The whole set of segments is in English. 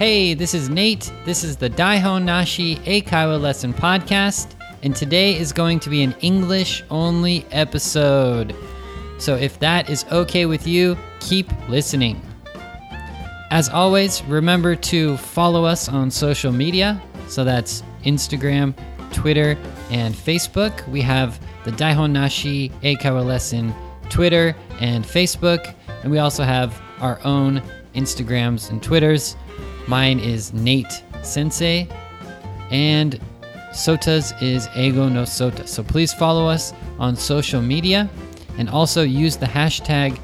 Hey, this is Nate. This is the Daihon Nashi Eikaiwa Lesson Podcast, and today is going to be an English only episode. So if that is okay with you, keep listening. As always, remember to follow us on social media. So that's Instagram, Twitter, and Facebook. We have the Daihon Nashi Eikaiwa Lesson Twitter and Facebook, and we also have our own Instagrams and Twitters. Mine is Nate Sensei, and Sota's is Eigo no Sota. So please follow us on social media and also use the hashtag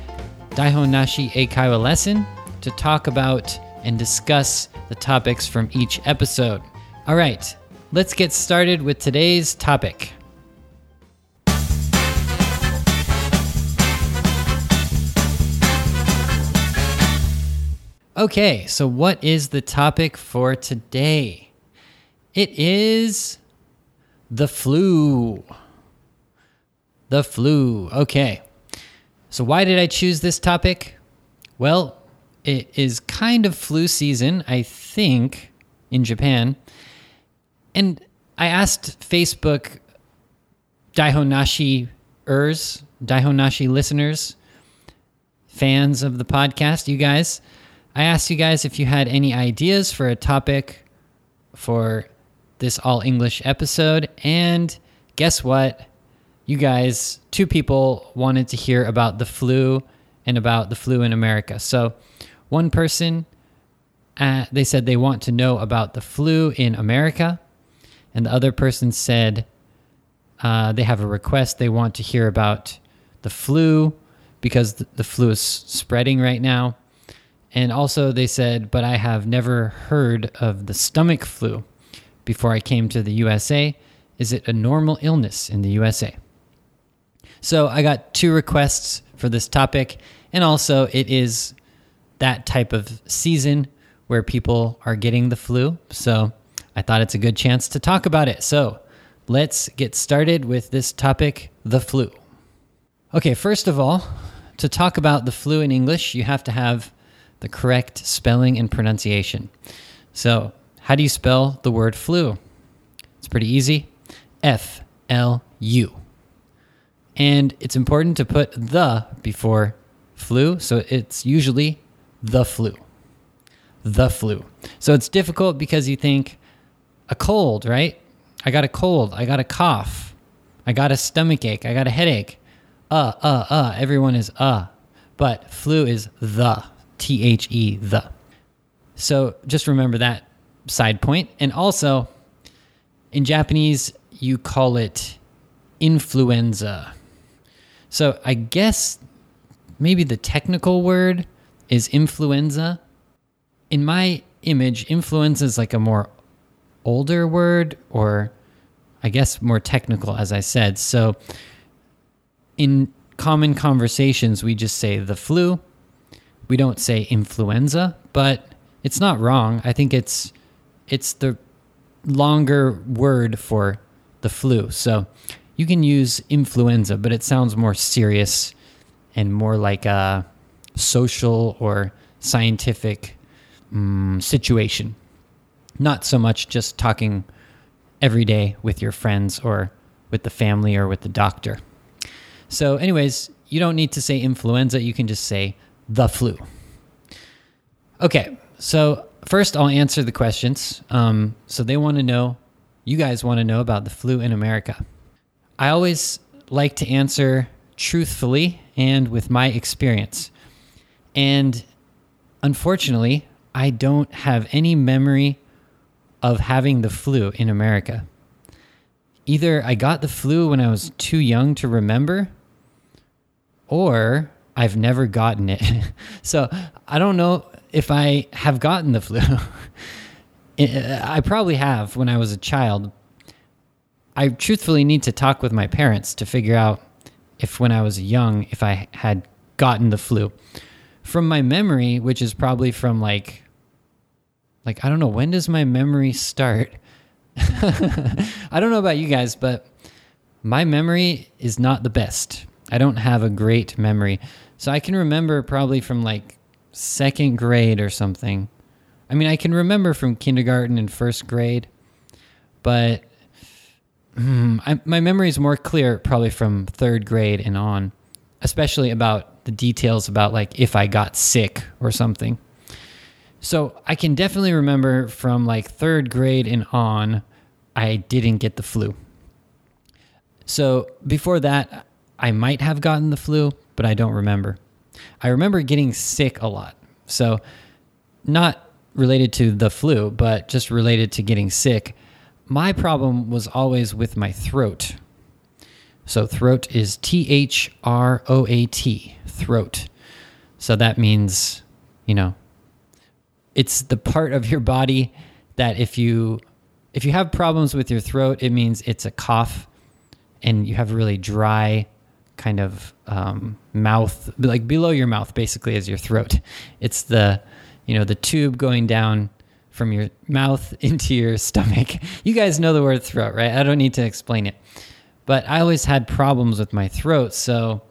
Daihonashi Eikaiwa Lesson to talk about and discuss the topics from each episode. All right, let's get started with today's topic. Okay, so what is the topic for today? It is the flu. The flu. Okay. So, why did I choose this topic? Well, it is kind of flu season, I think, in Japan. And I asked Facebook Daihonashi ers, Daihonashi listeners, fans of the podcast, you guys. I asked you guys if you had any ideas for a topic for this all English episode. And guess what? You guys, two people wanted to hear about the flu and about the flu in America. So, one person, uh, they said they want to know about the flu in America. And the other person said uh, they have a request. They want to hear about the flu because the, the flu is spreading right now. And also, they said, but I have never heard of the stomach flu before I came to the USA. Is it a normal illness in the USA? So, I got two requests for this topic. And also, it is that type of season where people are getting the flu. So, I thought it's a good chance to talk about it. So, let's get started with this topic the flu. Okay, first of all, to talk about the flu in English, you have to have the correct spelling and pronunciation. So, how do you spell the word flu? It's pretty easy F L U. And it's important to put the before flu, so it's usually the flu. The flu. So it's difficult because you think a cold, right? I got a cold, I got a cough, I got a stomach ache, I got a headache. Uh, uh, uh, everyone is uh. But flu is the. T H E, the. So just remember that side point. And also, in Japanese, you call it influenza. So I guess maybe the technical word is influenza. In my image, influenza is like a more older word, or I guess more technical, as I said. So in common conversations, we just say the flu we don't say influenza, but it's not wrong. I think it's it's the longer word for the flu. So you can use influenza, but it sounds more serious and more like a social or scientific um, situation. Not so much just talking every day with your friends or with the family or with the doctor. So, anyways, you don't need to say influenza. You can just say the flu. Okay, so first I'll answer the questions. Um, so they want to know, you guys want to know about the flu in America. I always like to answer truthfully and with my experience. And unfortunately, I don't have any memory of having the flu in America. Either I got the flu when I was too young to remember, or I've never gotten it. so I don't know if I have gotten the flu. I probably have when I was a child. I truthfully need to talk with my parents to figure out if when I was young, if I had gotten the flu. From my memory, which is probably from like, like, I don't know, when does my memory start? I don't know about you guys, but my memory is not the best. I don't have a great memory. So I can remember probably from like second grade or something. I mean, I can remember from kindergarten and first grade, but hmm, I, my memory is more clear probably from third grade and on, especially about the details about like if I got sick or something. So I can definitely remember from like third grade and on, I didn't get the flu. So before that, I might have gotten the flu, but I don't remember. I remember getting sick a lot. So, not related to the flu, but just related to getting sick. My problem was always with my throat. So, throat is T H R O A T, throat. So, that means, you know, it's the part of your body that if you if you have problems with your throat, it means it's a cough and you have really dry kind of um, mouth, like below your mouth, basically, is your throat. It's the, you know, the tube going down from your mouth into your stomach. You guys know the word throat, right? I don't need to explain it. But I always had problems with my throat, so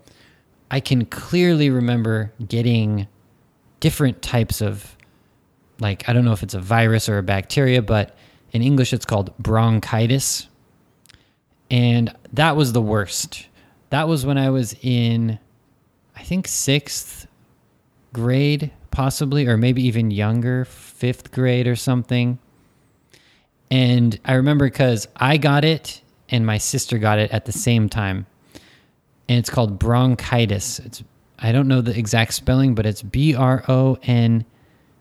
I can clearly remember getting different types of, like, I don't know if it's a virus or a bacteria, but in English it's called bronchitis. And that was the worst that was when I was in, I think, sixth grade, possibly, or maybe even younger, fifth grade or something. And I remember because I got it and my sister got it at the same time. And it's called bronchitis. It's I don't know the exact spelling, but it's B R O N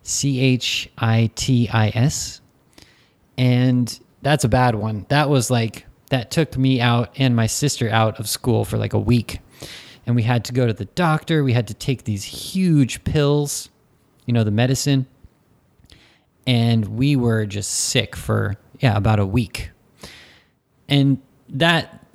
C H I T I S. And that's a bad one. That was like that took me out and my sister out of school for like a week. And we had to go to the doctor. We had to take these huge pills, you know, the medicine. And we were just sick for, yeah, about a week. And that,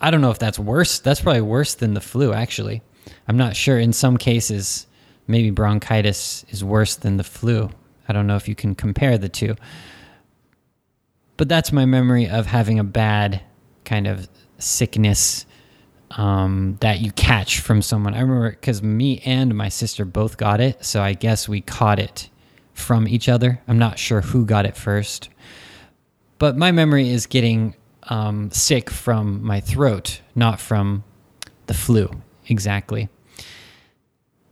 I don't know if that's worse. That's probably worse than the flu, actually. I'm not sure. In some cases, maybe bronchitis is worse than the flu. I don't know if you can compare the two. But that's my memory of having a bad kind of sickness um, that you catch from someone. I remember because me and my sister both got it, so I guess we caught it from each other. I'm not sure who got it first, but my memory is getting um, sick from my throat, not from the flu exactly.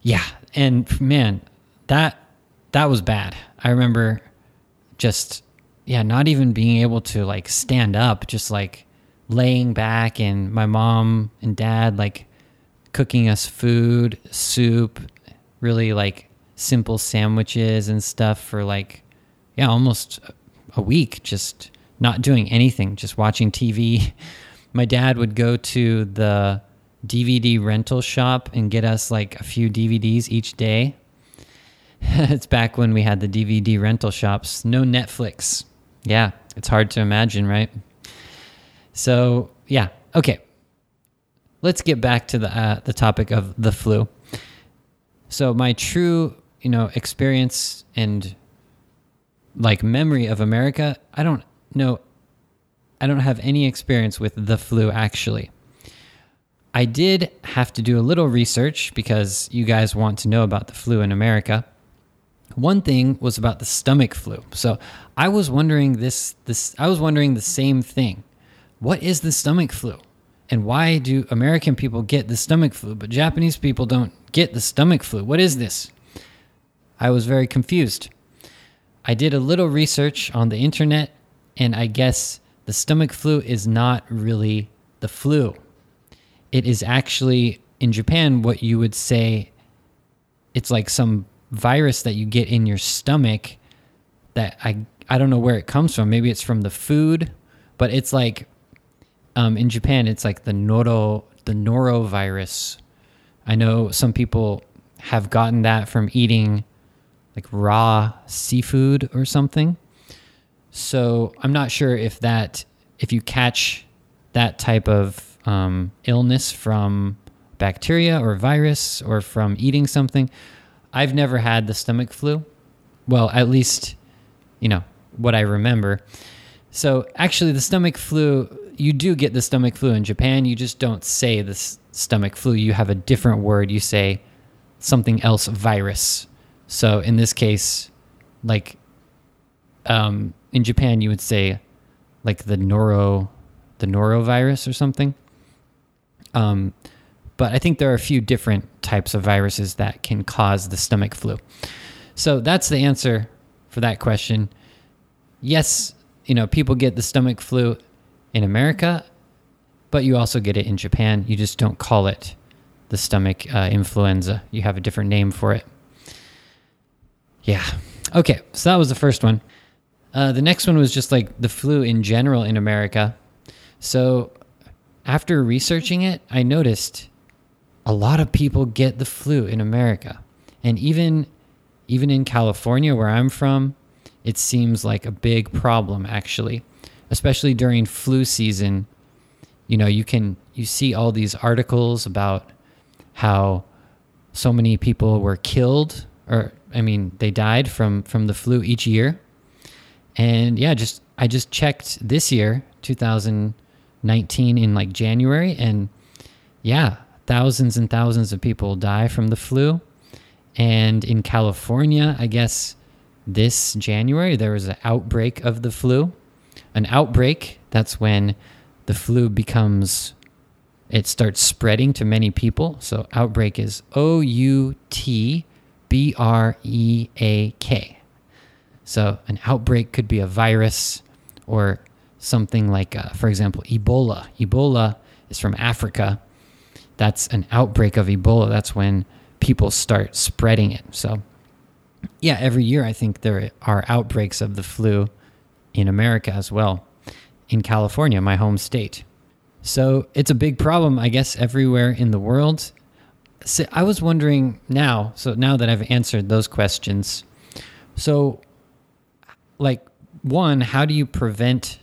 Yeah, and man, that that was bad. I remember just yeah, not even being able to like stand up, just like laying back and my mom and dad like cooking us food, soup, really like simple sandwiches and stuff for like yeah, almost a week just not doing anything, just watching TV. My dad would go to the DVD rental shop and get us like a few DVDs each day. it's back when we had the DVD rental shops, no Netflix. Yeah, it's hard to imagine, right? So yeah, okay. Let's get back to the uh, the topic of the flu. So my true, you know, experience and like memory of America, I don't know. I don't have any experience with the flu actually. I did have to do a little research because you guys want to know about the flu in America. One thing was about the stomach flu. So I was wondering this this I was wondering the same thing what is the stomach flu? And why do American people get the stomach flu, but Japanese people don't get the stomach flu? What is this? I was very confused. I did a little research on the internet, and I guess the stomach flu is not really the flu. It is actually, in Japan, what you would say it's like some virus that you get in your stomach that I, I don't know where it comes from. Maybe it's from the food, but it's like um, in Japan, it's like the noro the norovirus. I know some people have gotten that from eating like raw seafood or something. So I'm not sure if that if you catch that type of um, illness from bacteria or virus or from eating something. I've never had the stomach flu. Well, at least, you know, what I remember. So actually, the stomach flu you do get the stomach flu in Japan. You just don't say the stomach flu. You have a different word. You say something else virus. So in this case, like um, in Japan you would say like the noro the norovirus or something. Um, but I think there are a few different types of viruses that can cause the stomach flu. So that's the answer for that question. Yes, you know, people get the stomach flu in America, but you also get it in Japan. You just don't call it the stomach uh, influenza. You have a different name for it. Yeah. Okay, so that was the first one. Uh, the next one was just like the flu in general in America. So after researching it, I noticed a lot of people get the flu in America. And even even in California where I'm from, it seems like a big problem actually, especially during flu season. You know, you can you see all these articles about how so many people were killed or I mean, they died from from the flu each year. And yeah, just I just checked this year, 2019 in like January and yeah, thousands and thousands of people die from the flu. And in California, I guess this January, there was an outbreak of the flu. An outbreak, that's when the flu becomes, it starts spreading to many people. So, outbreak is O U T B R E A K. So, an outbreak could be a virus or something like, uh, for example, Ebola. Ebola is from Africa that's an outbreak of Ebola. That's when people start spreading it. So, yeah, every year I think there are outbreaks of the flu in America as well, in California, my home state. So it's a big problem, I guess, everywhere in the world. So I was wondering now, so now that I've answered those questions, so like, one, how do you prevent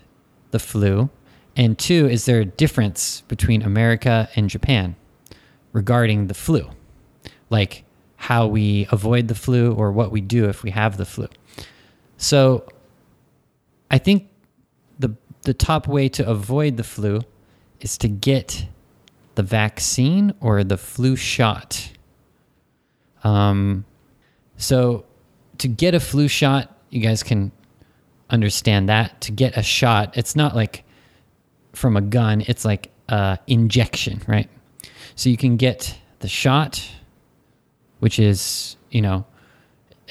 the flu? And two, is there a difference between America and Japan? regarding the flu, like how we avoid the flu or what we do if we have the flu. So I think the the top way to avoid the flu is to get the vaccine or the flu shot. Um, so to get a flu shot, you guys can understand that. To get a shot, it's not like from a gun, it's like a injection, right? So you can get the shot, which is, you know,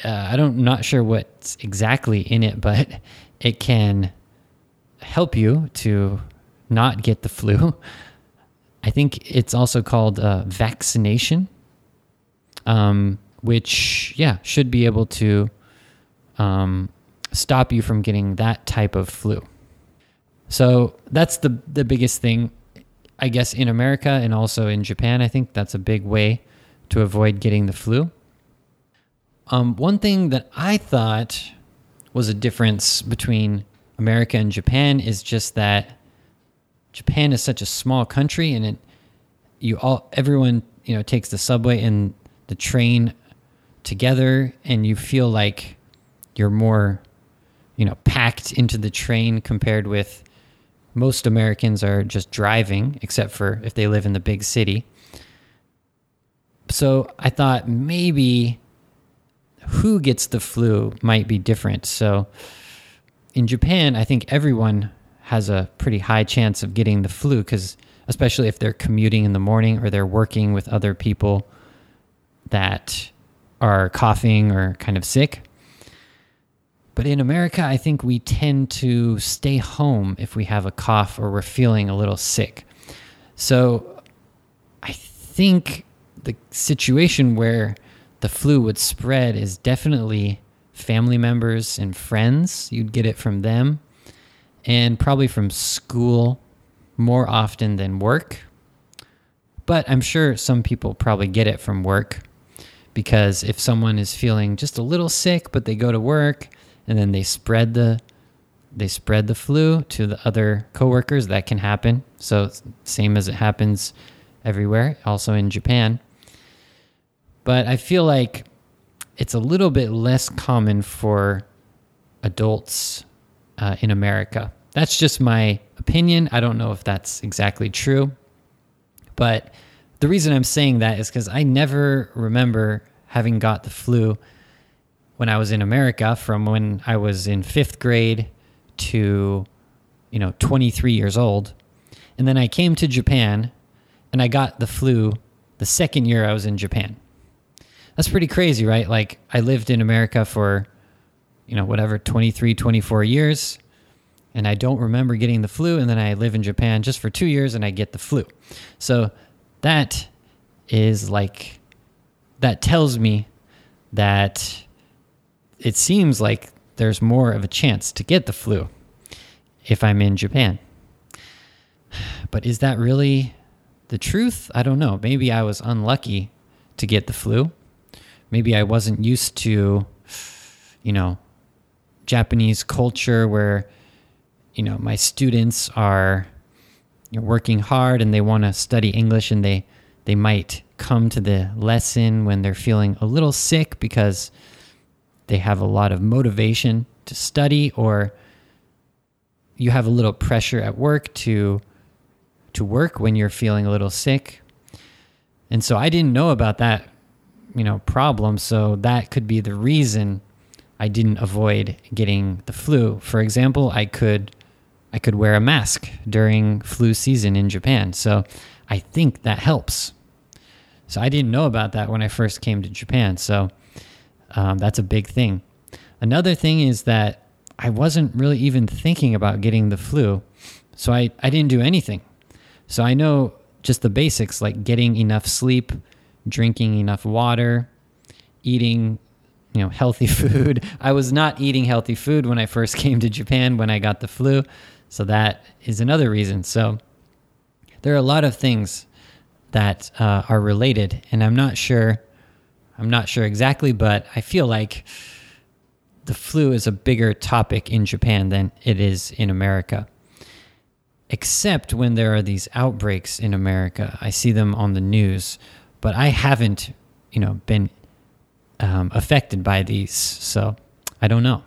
uh, I don't not sure what's exactly in it, but it can help you to not get the flu. I think it's also called uh, vaccination, um, which yeah should be able to um, stop you from getting that type of flu. So that's the the biggest thing I guess in America and also in Japan, I think that's a big way to avoid getting the flu. Um, one thing that I thought was a difference between America and Japan is just that Japan is such a small country, and it you all everyone you know takes the subway and the train together, and you feel like you're more you know packed into the train compared with most Americans are just driving, except for if they live in the big city. So I thought maybe who gets the flu might be different. So in Japan, I think everyone has a pretty high chance of getting the flu because, especially if they're commuting in the morning or they're working with other people that are coughing or kind of sick. But in America, I think we tend to stay home if we have a cough or we're feeling a little sick. So I think the situation where the flu would spread is definitely family members and friends. You'd get it from them and probably from school more often than work. But I'm sure some people probably get it from work because if someone is feeling just a little sick, but they go to work, and then they spread the they spread the flu to the other coworkers. That can happen. So same as it happens everywhere, also in Japan. But I feel like it's a little bit less common for adults uh, in America. That's just my opinion. I don't know if that's exactly true. But the reason I'm saying that is because I never remember having got the flu when I was in America from when I was in fifth grade to, you know, 23 years old. And then I came to Japan and I got the flu the second year I was in Japan. That's pretty crazy, right? Like I lived in America for, you know, whatever, 23, 24 years. And I don't remember getting the flu. And then I live in Japan just for two years and I get the flu. So that is like, that tells me that it seems like there's more of a chance to get the flu if I'm in Japan. But is that really the truth? I don't know. Maybe I was unlucky to get the flu. Maybe I wasn't used to, you know, Japanese culture where, you know, my students are you know, working hard and they want to study English and they they might come to the lesson when they're feeling a little sick because they have a lot of motivation to study or you have a little pressure at work to to work when you're feeling a little sick. And so I didn't know about that, you know, problem, so that could be the reason I didn't avoid getting the flu. For example, I could I could wear a mask during flu season in Japan. So I think that helps. So I didn't know about that when I first came to Japan. So um, that's a big thing. Another thing is that I wasn't really even thinking about getting the flu. So I, I didn't do anything. So I know just the basics like getting enough sleep, drinking enough water, eating you know healthy food. I was not eating healthy food when I first came to Japan when I got the flu. So that is another reason. So there are a lot of things that uh, are related, and I'm not sure. I'm not sure exactly, but I feel like the flu is a bigger topic in Japan than it is in America except when there are these outbreaks in America. I see them on the news, but I haven't, you know, been um, affected by these. So I don't know.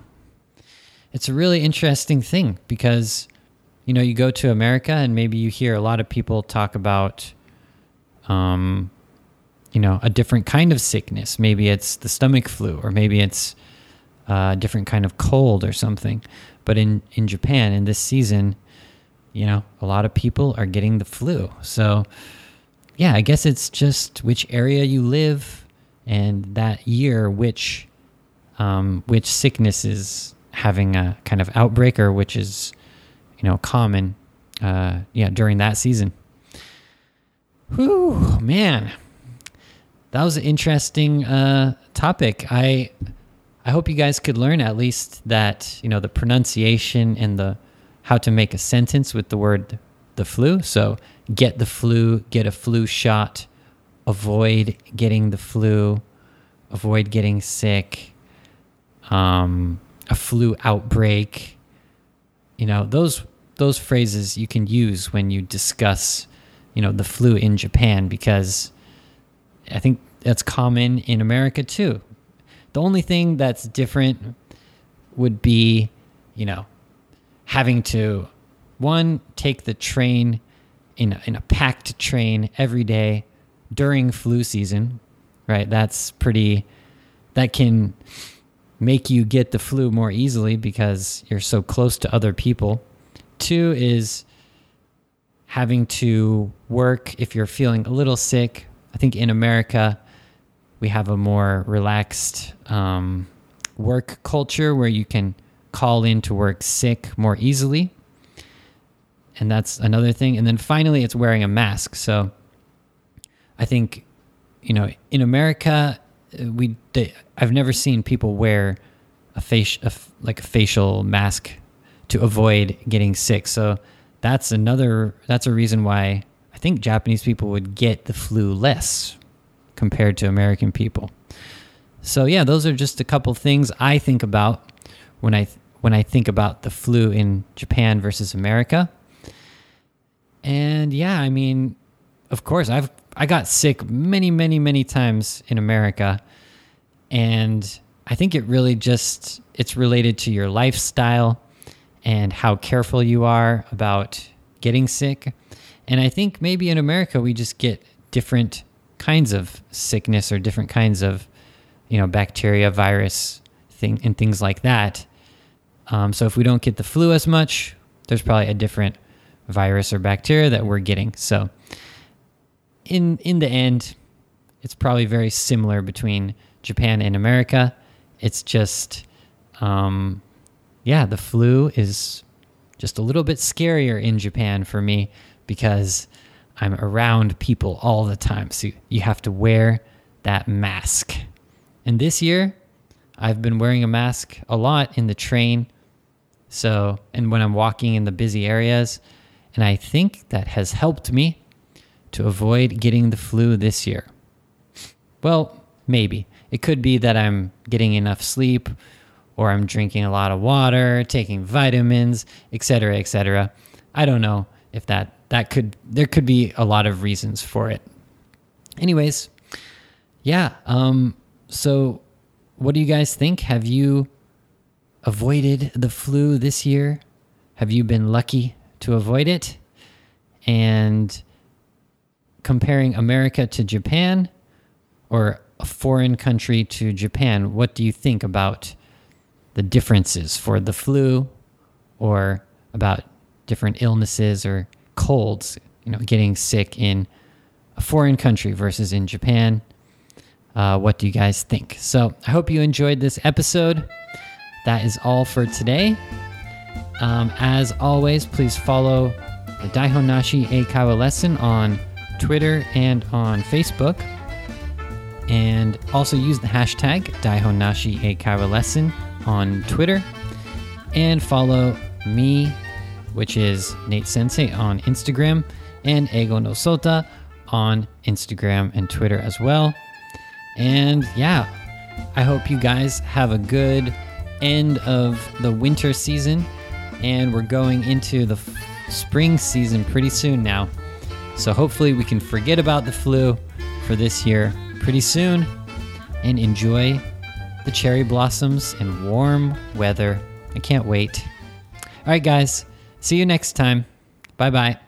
It's a really interesting thing because, you know, you go to America and maybe you hear a lot of people talk about, um, you know, a different kind of sickness. Maybe it's the stomach flu, or maybe it's a different kind of cold or something. But in, in Japan, in this season, you know, a lot of people are getting the flu. So, yeah, I guess it's just which area you live and that year which um, which sickness is having a kind of outbreak or which is you know common uh, yeah during that season. Whew, man, that was an interesting uh, topic. I I hope you guys could learn at least that you know the pronunciation and the how to make a sentence with the word the flu. So get the flu, get a flu shot, avoid getting the flu, avoid getting sick, um, a flu outbreak. You know, those those phrases you can use when you discuss, you know, the flu in Japan because I think that's common in America too. The only thing that's different would be, you know, having to one take the train in a, in a packed train every day during flu season, right? That's pretty that can make you get the flu more easily because you're so close to other people. Two is having to work if you're feeling a little sick. I think in America, we have a more relaxed um, work culture where you can call in to work sick more easily. And that's another thing. And then finally, it's wearing a mask. So I think, you know, in America, uh, we they, I've never seen people wear a face a, like a facial mask to avoid getting sick. So that's another that's a reason why I think Japanese people would get the flu less compared to American people. So yeah, those are just a couple things I think about when I when I think about the flu in Japan versus America. And yeah, I mean, of course, I've I got sick many, many, many times in America, and I think it really just it's related to your lifestyle and how careful you are about getting sick. And I think maybe in America we just get different kinds of sickness or different kinds of, you know, bacteria, virus thing and things like that. Um, so if we don't get the flu as much, there's probably a different virus or bacteria that we're getting. So in in the end, it's probably very similar between Japan and America. It's just, um, yeah, the flu is just a little bit scarier in Japan for me because I'm around people all the time. So you have to wear that mask. And this year, I've been wearing a mask a lot in the train. So, and when I'm walking in the busy areas, and I think that has helped me to avoid getting the flu this year. Well, maybe. It could be that I'm getting enough sleep or I'm drinking a lot of water, taking vitamins, etc., etc. I don't know if that that could there could be a lot of reasons for it. Anyways, yeah, um so what do you guys think? Have you avoided the flu this year? Have you been lucky to avoid it? And comparing America to Japan or a foreign country to Japan, what do you think about the differences for the flu or about different illnesses or colds, you know, getting sick in a foreign country versus in Japan? Uh, what do you guys think? So I hope you enjoyed this episode. That is all for today. Um, as always, please follow the Daihonashi Eikaiwa lesson on Twitter and on Facebook. And also use the hashtag Daihonashi Eikaiwa lesson on Twitter. And follow me, which is Nate Sensei on Instagram, and Eigo no Sota on Instagram and Twitter as well. And yeah, I hope you guys have a good end of the winter season. And we're going into the spring season pretty soon now. So hopefully we can forget about the flu for this year pretty soon and enjoy the cherry blossoms and warm weather. I can't wait. All right, guys. See you next time. Bye bye.